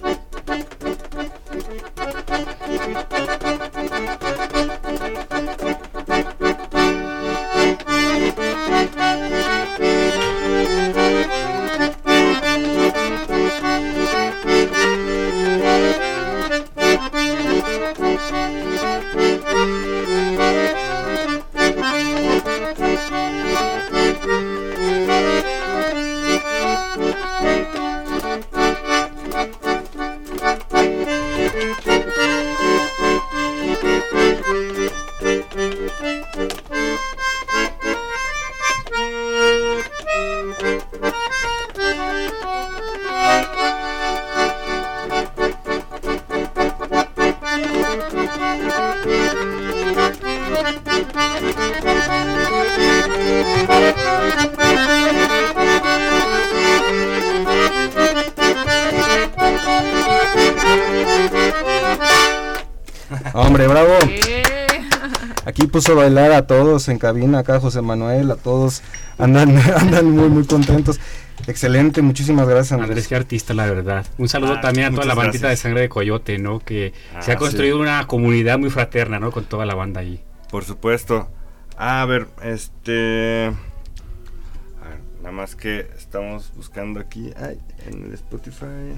Puso a bailar a todos en cabina, acá José Manuel, a todos andan, andan muy muy contentos. Excelente, muchísimas gracias Andrés. Andrés, qué artista, la verdad. Un saludo Ah, también a toda la bandita de sangre de Coyote, ¿no? Que se Ah, ha construido sí. una comunidad muy fraterna, ¿no? Con toda la banda ahí. Por supuesto. A ver, este. A ver, nada más que estamos buscando aquí ay, en el Spotify.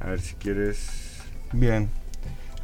A ver si quieres. Bien.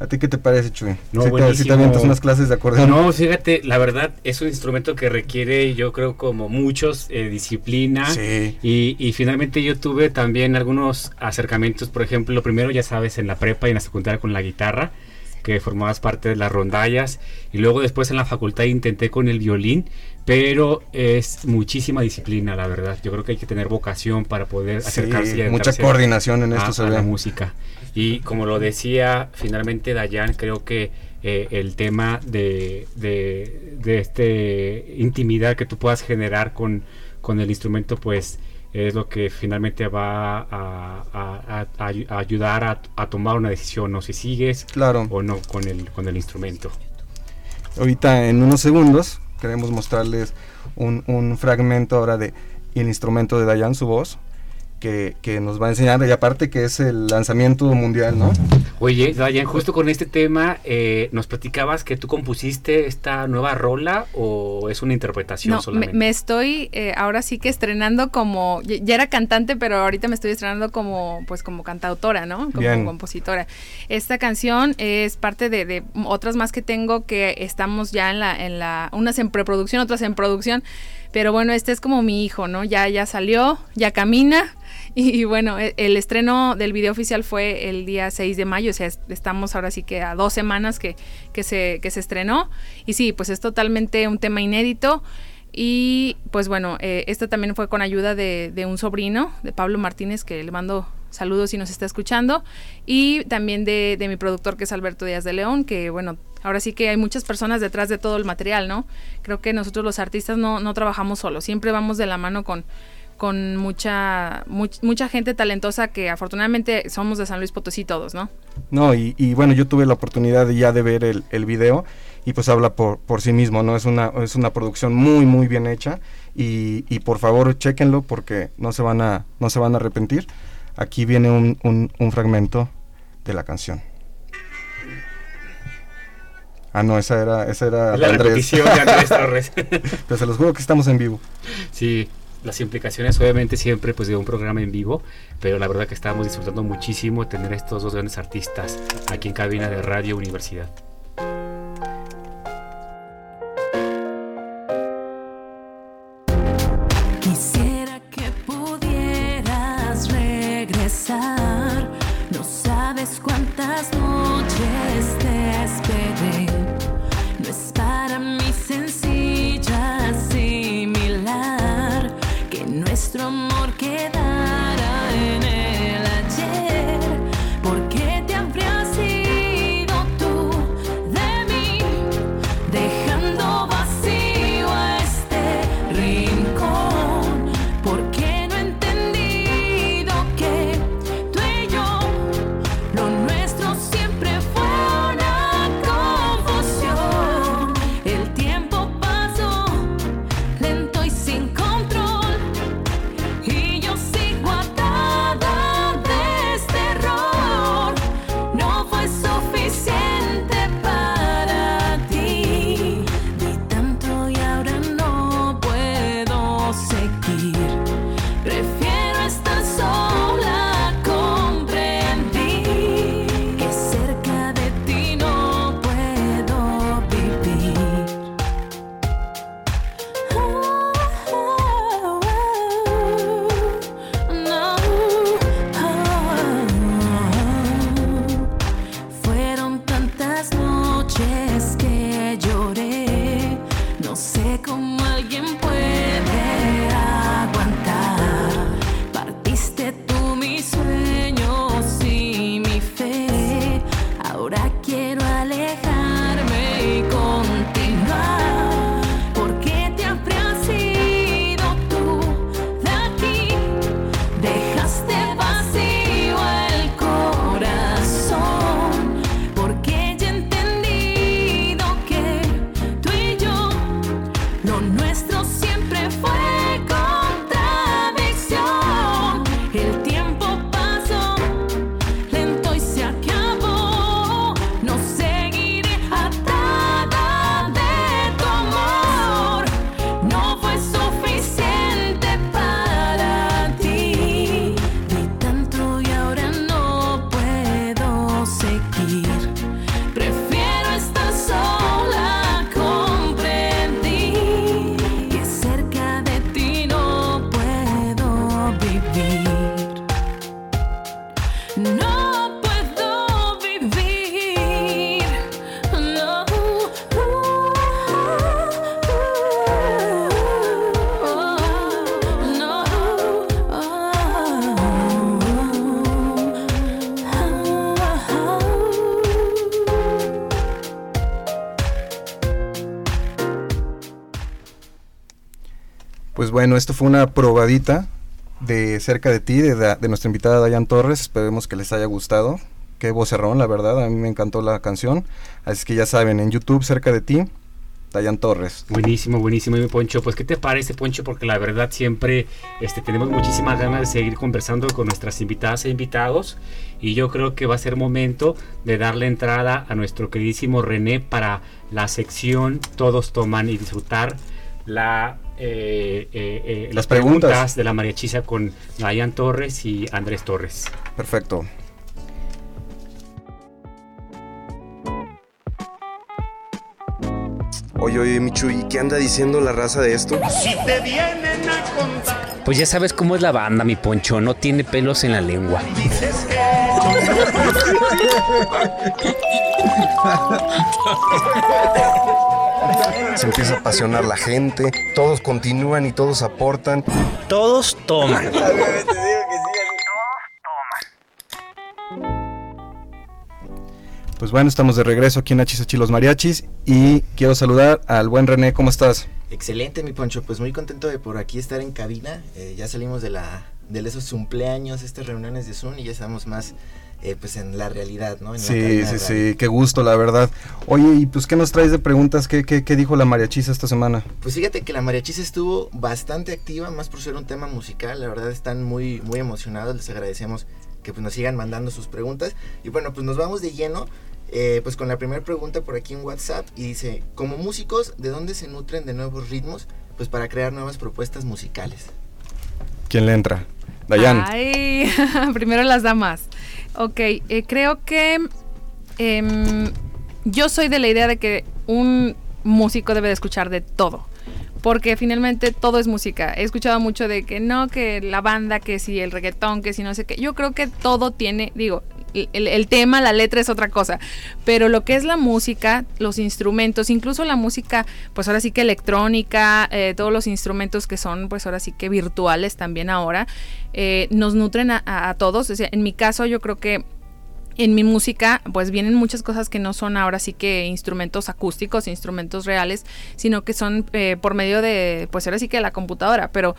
¿A ti qué te parece, Chuy? No, ¿Sí te, sí te avientas unas clases de acordeón? No, fíjate, la verdad es un instrumento que requiere, yo creo, como muchos, eh, disciplina. Sí. Y, y finalmente yo tuve también algunos acercamientos, por ejemplo, lo primero, ya sabes, en la prepa y en la secundaria con la guitarra, que formabas parte de las rondallas. Y luego después en la facultad intenté con el violín, pero es muchísima disciplina, la verdad. Yo creo que hay que tener vocación para poder Sí, acercarse y mucha coordinación en a- esto se a la ve. música. Y como lo decía finalmente Dayan, creo que eh, el tema de, de, de este intimidad que tú puedas generar con, con el instrumento, pues es lo que finalmente va a, a- a- a ayu- a ayudar a, tomar una decisión, o si sigues Claro. o no con el, con el instrumento. Ahorita en unos segundos queremos mostrarles un, un fragmento ahora de el instrumento de Dayan, su voz, que, que nos va a enseñar, y aparte que es el lanzamiento mundial, ¿no? Oye, Dayan, justo con este tema, eh, ¿nos platicabas que tú compusiste esta nueva rola o es una interpretación no, me, solamente? me estoy eh, ahora sí que estrenando como, ya ya era cantante, pero ahorita me estoy estrenando como, pues como cantautora, ¿no? Como Bien. compositora. Esta canción es parte de, de otras más que tengo que estamos ya en la, en la, unas en preproducción, otras en producción. Pero bueno, este es como mi hijo, ¿no? Ya, ya salió, ya camina. Y, bueno, e- el estreno del video oficial fue el día 6 de mayo, o sea, es- estamos ahora sí que a dos semanas que, que, se, que se estrenó. Y sí, pues es totalmente un tema inédito. Y pues bueno, eh, esto también fue con ayuda de, de un sobrino, de Pablo Martínez, que le mando saludos si nos está escuchando, y también de, de mi productor que es Alberto Díaz de León, que bueno, ahora sí que hay muchas personas detrás de todo el material, ¿no? Creo que nosotros los artistas no, no trabajamos solos, siempre vamos de la mano con, con mucha, much- mucha gente talentosa que afortunadamente somos de San Luis Potosí todos, ¿no? No, y, y bueno, yo tuve la oportunidad de ya de ver el, el video y pues habla por, por sí mismo, ¿no? Es una, es una producción muy, muy bien hecha y, y por favor chequenlo porque no se van a, no se van a arrepentir. Aquí viene un, un, un fragmento de la canción. Ah, no, esa era, esa era la Andrés. repetición de Andrés Torres. Pero se los juro que estamos en vivo. Sí, las implicaciones obviamente siempre pues de un programa en vivo, pero la verdad que estábamos disfrutando muchísimo tener estos dos grandes artistas aquí en cabina de Radio Universidad. Pues bueno, esto fue una probadita de cerca de ti, de, nuestra invitada Dayan Torres. Esperemos que les haya gustado. Qué vocerrón, la verdad. A mí me encantó la canción. Así que ya saben, en YouTube, cerca de ti, Dayan Torres. Buenísimo, buenísimo, mi Poncho. Pues, ¿qué te parece, Poncho? Porque la verdad siempre este, tenemos muchísimas ganas de seguir conversando con nuestras invitadas e invitados. Y yo creo que va a ser momento de darle entrada a nuestro queridísimo René para la sección Todos toman y disfrutar la, eh, eh, eh, las preguntas. preguntas de la mariachisa con Dayan Torres y Andrés Torres. Perfecto. Oye, oye, Michu, ¿y qué anda diciendo la raza de esto? Si te vienen a contar, Pues ya sabes cómo es la banda, mi poncho, no tiene pelos en la lengua. dices que. Se empieza a apasionar la gente, todos continúan y todos aportan. Todos toman. Pues bueno, estamos de regreso aquí en Hachisachi Los Mariachis y quiero saludar al buen René, ¿cómo estás? Excelente, mi Poncho, pues muy contento de por aquí estar en cabina. Eh, ya salimos de la de esos cumpleaños, estas reuniones de Zoom y ya estamos más eh, pues en la realidad, ¿no? En Sí, sí, sí, qué gusto, la verdad. Oye, y pues, ¿qué nos traes de preguntas? ¿Qué, qué, qué dijo la mariachisa esta semana? Pues fíjate que la mariachisa estuvo bastante activa, más por ser un tema musical. La verdad están muy, muy emocionados. Les agradecemos que pues, nos sigan mandando sus preguntas. Y bueno, pues nos vamos de lleno. eh, pues con la primera pregunta por aquí en WhatsApp y dice, como músicos, ¿de dónde se nutren de nuevos ritmos? Pues para crear nuevas propuestas musicales. ¿Quién le entra? Dayan. Ay, primero las damas. Ok, eh, creo que em, yo soy de la idea de que un músico debe de escuchar de todo. Porque finalmente todo es música. He escuchado mucho de que no, que la banda, que si el reggaetón, que si no sé qué. Yo creo que todo tiene, digo, el, tema, la letra es otra cosa. Pero lo que es la música, los instrumentos, incluso la música, pues ahora sí que electrónica, eh, todos los instrumentos que son, pues ahora sí que virtuales también ahora, eh, nos nutren a, a- todos. En mi caso yo creo que en mi música pues vienen muchas cosas que no son ahora sí que instrumentos acústicos, instrumentos reales, sino que son eh, por medio de pues ahora sí que la computadora, pero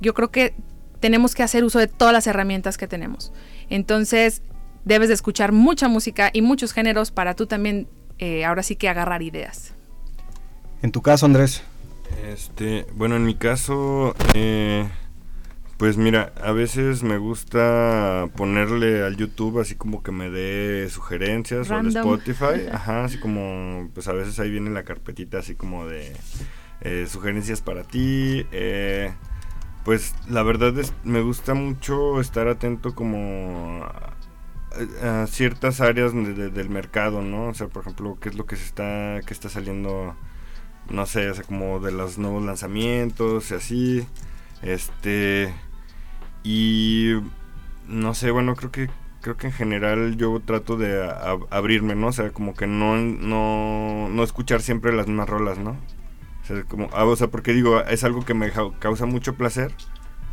yo creo que tenemos que hacer uso de todas las herramientas que tenemos. Entonces debes de escuchar mucha música y muchos géneros para tú también eh, ahora sí que agarrar ideas. En tu caso, Andrés. Este, bueno, en mi caso, eh, pues mira, a veces me gusta ponerle al YouTube así como que me dé sugerencias o al. Spotify, ajá, así como, pues a veces ahí viene la carpetita así como de eh, sugerencias para ti, eh, pues la verdad es, me gusta mucho estar atento como a, a ciertas áreas de- de- del mercado, ¿no? O sea, por ejemplo, qué es lo que se está, que está saliendo no sé, o sea, como de los nuevos lanzamientos y así. Este y no sé, bueno, creo que creo que en general yo trato de abrirme, ¿no? O sea, como que no no no escuchar siempre las mismas rolas, ¿no? O sea, como ah, o sea, porque digo, es algo que me causa mucho placer,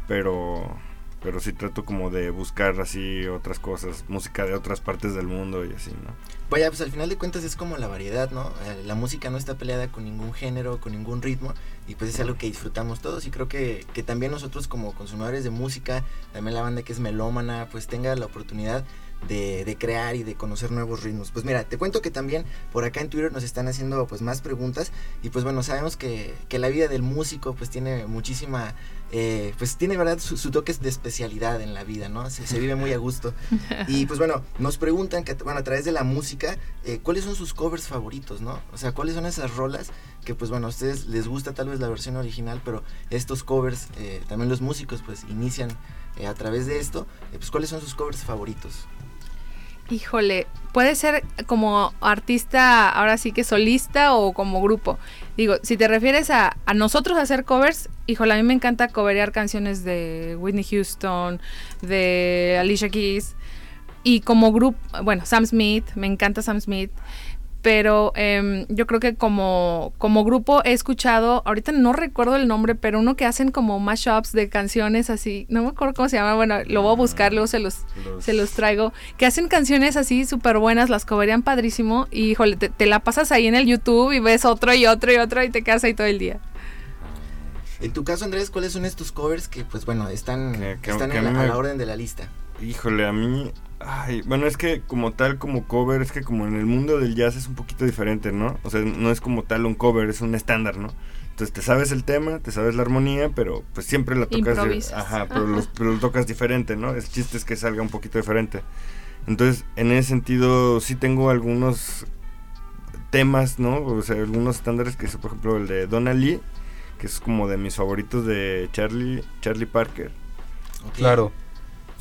pero pero sí trato como de buscar así otras cosas, música de otras partes del mundo y así, ¿no? Vaya, pues al final de cuentas es como la variedad, ¿no? Eh, La música no está peleada con ningún género, con ningún ritmo, y pues es algo que disfrutamos todos, y creo que, que también nosotros como consumidores de música, también la banda que es melómana, pues tenga la oportunidad de, de crear y de conocer nuevos ritmos. Pues mira, te cuento que también por acá en Twitter nos están haciendo pues más preguntas, y pues bueno, sabemos que, que la vida del músico pues tiene muchísima... eh, pues tiene verdad su, su toque de especialidad en la vida, ¿no? Se, se vive muy a gusto. Y pues bueno, nos preguntan que, bueno, a través de la música, eh, ¿cuáles son sus covers favoritos, no? O sea, ¿cuáles son esas rolas que pues bueno, a ustedes les gusta tal vez la versión original, pero estos covers, eh, también los músicos pues inician eh, a través de esto, pues ¿cuáles son sus covers favoritos? Híjole, puede ser como artista, ahora sí que solista o como grupo. Digo, si te refieres a, a nosotros hacer covers, híjole, a mí me encanta coverear canciones de Whitney Houston, de Alicia Keys. Y como grupo, bueno, Sam Smith, me encanta Sam Smith. Pero em, yo creo que como, como grupo he escuchado, ahorita no recuerdo el nombre, pero uno que hacen como mashups de canciones así, no me acuerdo cómo se llama, bueno, lo voy a buscar, luego se los, se los traigo, que hacen canciones así súper buenas, las coverían padrísimo, y híjole, te, te la pasas ahí en el YouTube y ves otro y otro y otro y te quedas ahí todo el día. En tu caso, Andrés, ¿cuáles son estos covers que pues bueno, están, que- están que a la, a la orden de la lista? Híjole, a mí. Ay, bueno, es que como tal, como cover, es que como en el mundo del jazz es un poquito diferente, ¿no? O sea, no es como tal un cover, es un estándar, ¿no? Entonces te sabes el tema, te sabes la armonía, pero pues siempre la tocas. Improvisas. ajá, pero, los- pero lo tocas diferente, ¿no? El chiste es que salga un poquito diferente. Entonces, en ese sentido, sí tengo algunos temas, ¿no? O sea, algunos estándares que es, por ejemplo, el de Donna Lee, que es como de mis favoritos de Charlie, Charlie Parker. Claro.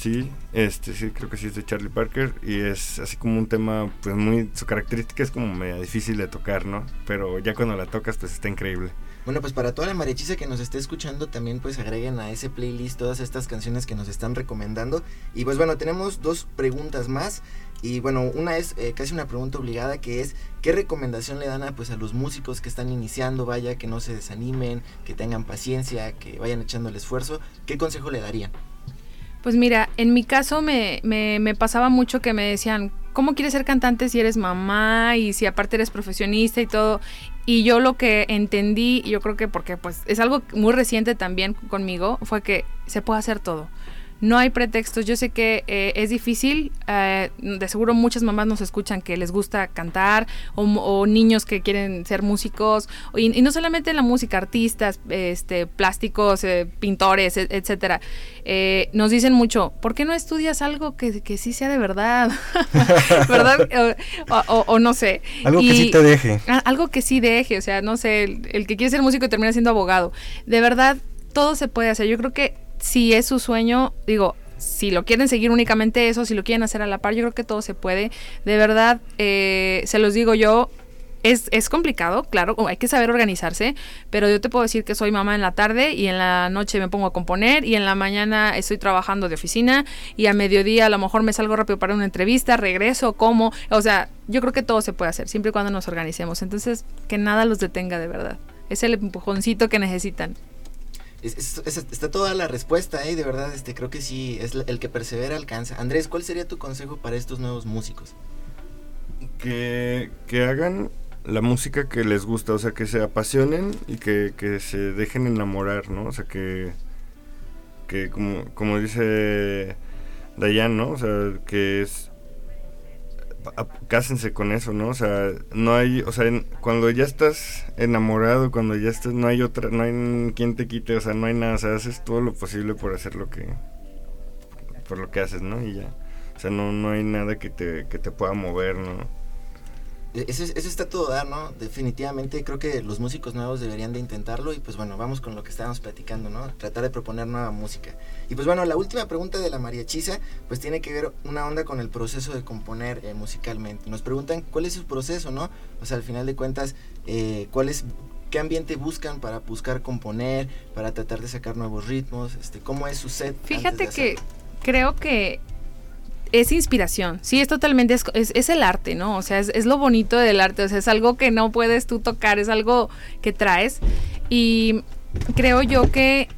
Sí, este sí, creo que sí es de Charlie Parker y es así como un tema, pues muy, su característica es como media difícil de tocar, ¿no? Pero ya cuando la tocas, pues está increíble. Bueno, pues para toda la mariachiza que nos esté escuchando, también pues agreguen a ese playlist todas estas canciones que nos están recomendando. Y pues bueno, tenemos dos preguntas más. Y bueno, una es eh, casi una pregunta obligada que es ¿qué recomendación le dan a, pues, a los músicos que están iniciando, vaya, que no se desanimen, que tengan paciencia, que vayan echando el esfuerzo? ¿Qué consejo le darían? Pues mira, en mi caso me, me, me pasaba mucho que me decían, ¿cómo quieres ser cantante si eres mamá y si aparte eres profesionista y todo? Y yo lo que entendí, yo creo que porque pues es algo muy reciente también conmigo, fue que se puede hacer todo. No hay pretextos. Yo sé que eh, es difícil. eh, de seguro muchas mamás nos escuchan que les gusta cantar o, o niños que quieren ser músicos. Y, y no solamente la música, artistas, este, plásticos, eh, pintores, e- etcétera. Nos dicen mucho, ¿por qué no estudias algo que, que sí sea de verdad? ¿Verdad? O, o- o no sé. Algo que sí te deje. Algo que sí deje, o sea, no sé, el, el que quiere ser músico termina siendo abogado. De verdad, todo se puede hacer. Yo creo que si es su sueño, digo, si lo quieren seguir únicamente eso, si lo quieren hacer a la par, yo creo que todo se puede. De verdad, eh, se los digo yo. Es, es complicado, claro, hay que saber organizarse, pero yo te puedo decir que soy mamá en la tarde y en la noche me pongo a componer y en la mañana estoy trabajando de oficina y a mediodía a lo mejor me salgo rápido para una entrevista, regreso, como, o sea, yo creo que todo se puede hacer, siempre y cuando nos organicemos. Entonces, que nada los detenga de verdad. Es el empujoncito que necesitan. Es- es- es- está toda la respuesta, ¿eh? De verdad, este, creo que sí, es el que persevera alcanza. Andrés, ¿cuál sería tu consejo para estos nuevos músicos? Que, que hagan la música que les gusta, o sea, que se apasionen y que, que se dejen enamorar, ¿no? O sea, que, que como, como dice Dayan, ¿no? O sea, que es... Cásense con eso, ¿no? O sea, no hay, o sea, en- cuando ya estás enamorado, cuando ya estás, no hay otra, no hay quien te quite, o sea, no hay nada, o sea, haces todo lo posible por hacer lo que, por lo que haces, ¿no? Y ya, o sea, no, no hay nada que te, que te pueda mover, ¿no? Eso, es- eso está todo dar, ¿no? Definitivamente creo que los músicos nuevos deberían de intentarlo y pues bueno, vamos con lo que estábamos platicando, ¿no? Tratar de proponer nueva música. Y pues bueno, la última pregunta de la mariachiza pues tiene que ver una onda con el proceso de componer eh, musicalmente. Nos preguntan cuál es su proceso, ¿no? O sea, al final de cuentas, eh, cuál es... ¿Qué ambiente buscan para buscar componer, para tratar de sacar nuevos ritmos? Este, ¿Cómo es su set? Fíjate que creo que es inspiración, sí, es totalmente, es, es- el arte, ¿no? O sea, es, es lo bonito del arte, o sea, es algo que no puedes tú tocar, es algo que traes. Y creo yo que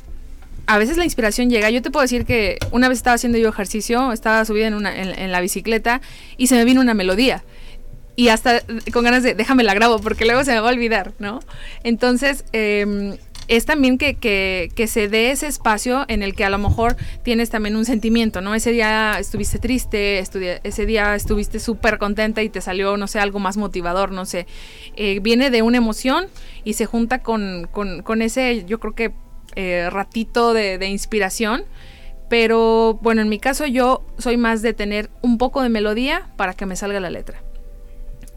a veces la inspiración llega. Yo te puedo decir que una vez estaba haciendo yo ejercicio, estaba subida en, una, en, en la bicicleta y se me vino una melodía. Y hasta con ganas de, déjame la grabo porque luego se me va a olvidar, ¿no? Entonces, eh, es también que, que, que se dé ese espacio en el que a lo mejor tienes también un sentimiento, ¿no? Ese día estuviste triste, ese día estuviste súper contenta y te salió, no sé, algo más motivador, no sé. Eh, viene de una emoción y se junta con, con, con ese, yo creo que, eh, ratito de, de inspiración. Pero bueno, en mi caso yo soy más de tener un poco de melodía para que me salga la letra.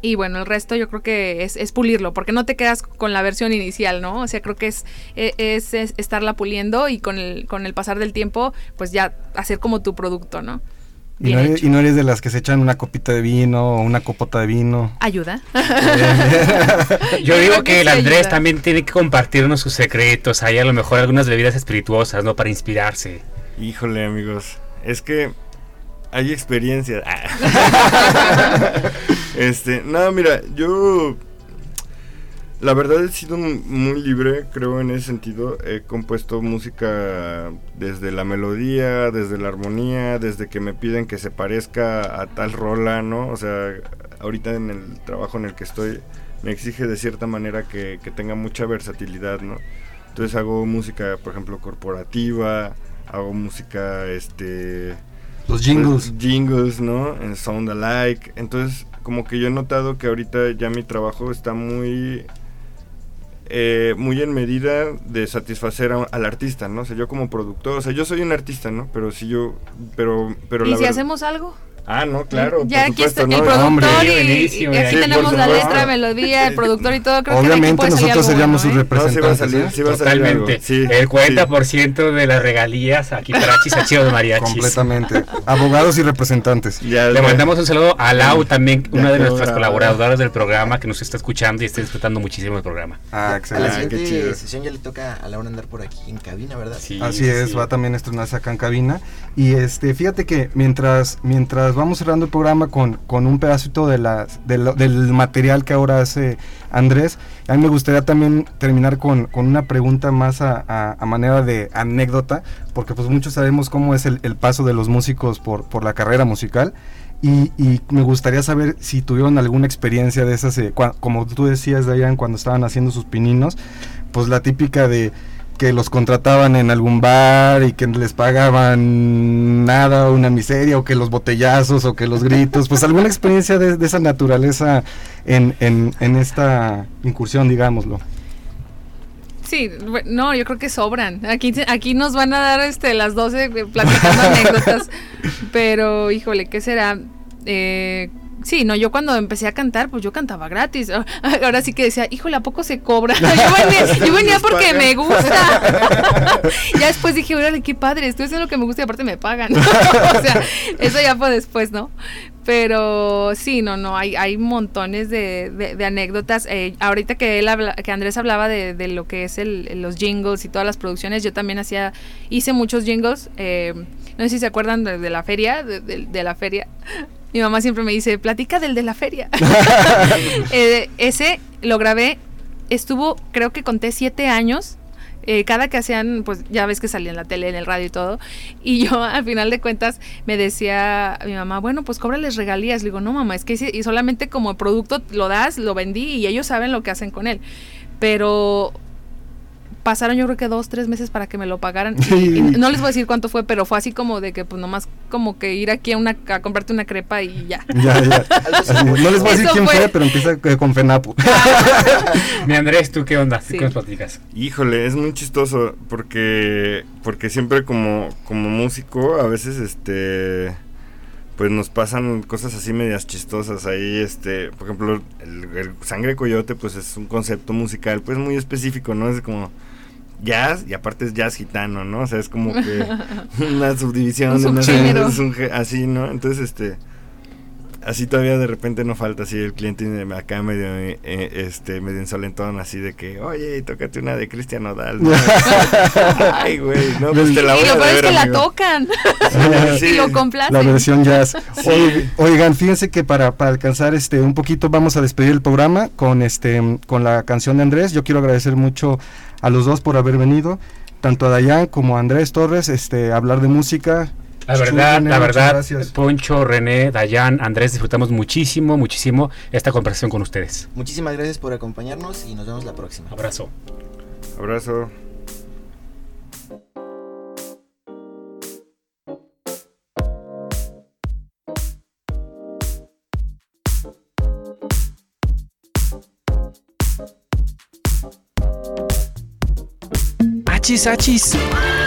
Y bueno, el resto yo creo que es, es pulirlo, porque no te quedas con la versión inicial, ¿no? O sea, creo que es, e- es, es estarla puliendo y con el, con el pasar del tiempo, pues ya hacer como tu producto, ¿no? Y no, eres, y no eres de las que se echan una copita de vino o una copota de vino. Ayuda. Yo digo que el Andrés ayuda. también tiene que compartirnos sus secretos. Hay a lo mejor algunas bebidas espirituosas, ¿no? Para inspirarse. Híjole, amigos. Es que hay experiencias. Ah. este, no, mira, yo. La verdad he sido muy libre, creo, en ese sentido. He compuesto música desde la melodía, desde la armonía, desde que me piden que se parezca a tal rola, ¿no? O sea, ahorita en el trabajo en el que estoy, me exige de cierta manera que, que tenga mucha versatilidad, ¿no? Entonces hago música, por ejemplo, corporativa, hago música, este... Los jingles. pues, jingles, ¿no? En Sound Alike. Entonces, como que yo he notado que ahorita ya mi trabajo está muy... eh, muy en medida de satisfacer a- al artista, ¿no? O sea, yo como productor, o sea, yo soy un artista, ¿no? Pero si yo, pero, pero ¿Y la si verdad- hacemos algo? Ah, no, claro. Ya por aquí está supuesto, el ¿no? productor Hombre. y, aquí sí, tenemos la letra, melodía, el productor y todo. Creo Obviamente nosotros algo seríamos sus bueno, ¿eh? No, sí va a representantes. salir, sí va a salir algo. Totalmente. Sí, el 40% de las regalías aquí para Chisachiro de Mariachis. Completamente. Abogados y representantes. Ya, Le mandamos un saludo a Lau, también Ya una de nuestras colaboradoras del programa que nos está escuchando y está disfrutando muchísimo el programa. Ah, A la excelente. Ah, siguiente sesión ya le toca a Laura andar por aquí en cabina, ¿verdad? Sí, Así sí, es, sí. va también a estrenarse acá en cabina. Y este, fíjate que mientras, mientras vamos cerrando el programa con, con un pedacito de del material que ahora hace Andrés, a mí me gustaría también terminar con, con una pregunta más a, manera de anécdota, porque pues muchos sabemos cómo es el, paso de los músicos por, por la carrera musical. Y, me gustaría saber si tuvieron alguna experiencia de esas, eh, como tú decías, Dayan, cuando estaban haciendo sus pininos, pues la típica de que los contrataban en algún bar y que les pagaban nada, una miseria, o que los botellazos, o que los gritos, pues alguna experiencia de, de esa naturaleza en, en, en esta incursión, digámoslo. Sí, no, yo creo que sobran. Aquí, aquí nos van a dar este las 12 eh, platicando anécdotas. Pero, híjole, ¿qué será? Eh, sí, no, yo cuando empecé a cantar, pues yo cantaba gratis. Ahora sí que decía, híjole, ¿a poco se cobra? Yo venía, yo venía porque me gusta. ya después dije, órale, qué padre, estoy haciendo lo que me gusta y aparte me pagan. o sea, eso ya fue después, ¿no? Pero sí, no, no, hay, hay montones de, de- de anécdotas. Eh, ahorita que él habla, que Andrés hablaba de, de lo que es el, los jingles y todas las producciones, yo también hacía, hice muchos jingles. eh, no sé si se acuerdan de, la feria, de la feria. Mi mamá siempre me dice, platica del de la feria. Eh, ese lo grabé, estuvo, creo que conté siete años. eh, cada que hacían, pues ya ves que salía en la tele, en el radio y todo. Y yo, al final de cuentas, me decía mi mamá, bueno, pues cóbrales regalías. Le digo, no, mamá, es que y solamente como producto lo das, lo vendí y ellos saben lo que hacen con él. Pero pasaron yo creo que dos, tres meses para que me lo pagaran. Y, y no les voy a decir cuánto fue, pero fue así como de que pues nomás como que ir aquí a, una, a comprarte una crepa y ya. Ya, ya. Así, no les voy a decir Eso quién fue. fue, pero empieza eh, con Fenapu. Mi Andrés, ¿tú qué onda? Sí. ¿Qué nos platicas? Híjole, es muy chistoso porque porque siempre como como músico a veces este pues nos pasan cosas así medias chistosas ahí este, por ejemplo, el, el Sangre Coyote pues es un concepto musical pues muy específico, ¿no? Es como jazz y aparte es jazz gitano, ¿no? O sea, es como que una subdivisión Un de una- es un así, ¿no? Entonces este así todavía de repente no falta así el cliente acá medio eh, este medio insolentón así de que oye tócate una de Cristian Nodal ¿no? ay güey no pues te la voy y a lo peor es que la tocan. Sí. y lo complacen. La versión jazz. Oigan, fíjense que para, para alcanzar este un poquito vamos a despedir el programa con este con la canción de Andrés. Yo quiero agradecer mucho a los dos por haber venido, tanto a Dayan como a Andrés Torres, este hablar de música. La verdad, René, la verdad, gracias. Poncho, René, Dayan, Andrés, disfrutamos muchísimo, muchísimo esta conversación con ustedes. Muchísimas gracias por acompañarnos y nos vemos la próxima. Abrazo. abrazo Achis, achis.